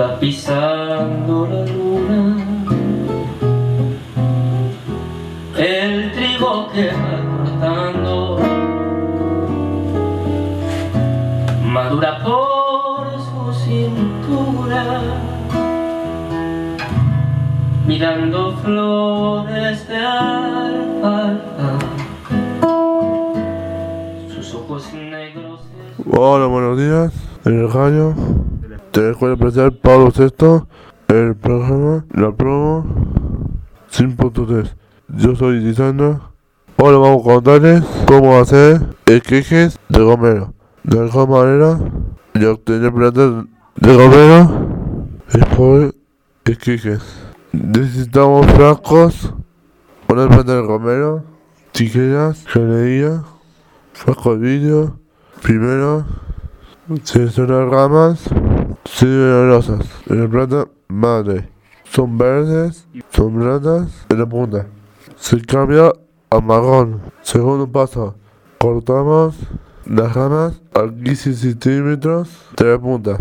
va pisando la luna. El trigo que va cortando Madura por su cintura Mirando flores de alfalfa. Sus ojos negros Hola, buenos días. En el radio la Escuela Especial Pablo VI, el programa La Promo 5.3. Yo soy Lisandro. Ahora vamos a contarles cómo hacer el quejes de gomero. De mejor manera de obtener plata de gomero es por el quejes. Necesitamos frascos, una planta de gomero, tijeras, galería, frasco de vidrio, Primero, seleccionar ramas rosas En la planta madre. Son verdes, son blancas en la punta. Se cambia a marrón. Segundo paso, cortamos las ramas a 15 centímetros de la punta.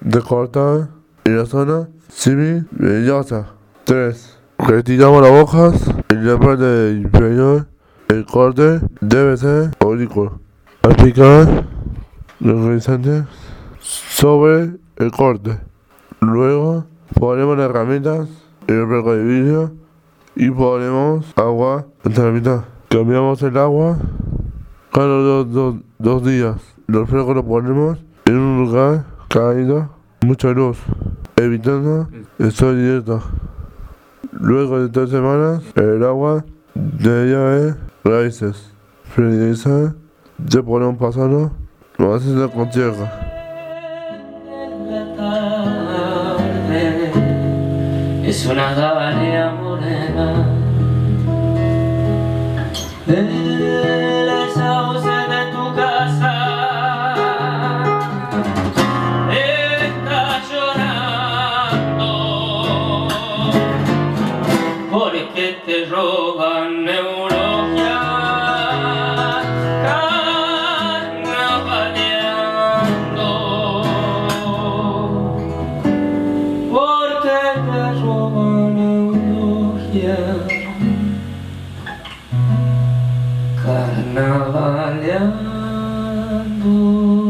De cortar en la zona semi-vellosa. 3. Retiramos las hojas en la parte inferior. El corte debe ser oblicuo aplicar los sobre el corte. Luego ponemos las herramientas en el placo de vidrio y ponemos agua en la mitad. Cambiamos el agua cada dos, dos, dos días. Los flecos los ponemos en un lugar caído, mucha luz, evitando el sol directo. Luego de tres semanas, el agua debería haber raíces. Finalizar ya podemos pasarlo, lo haces la con Es una dalia morena Carnavalhando.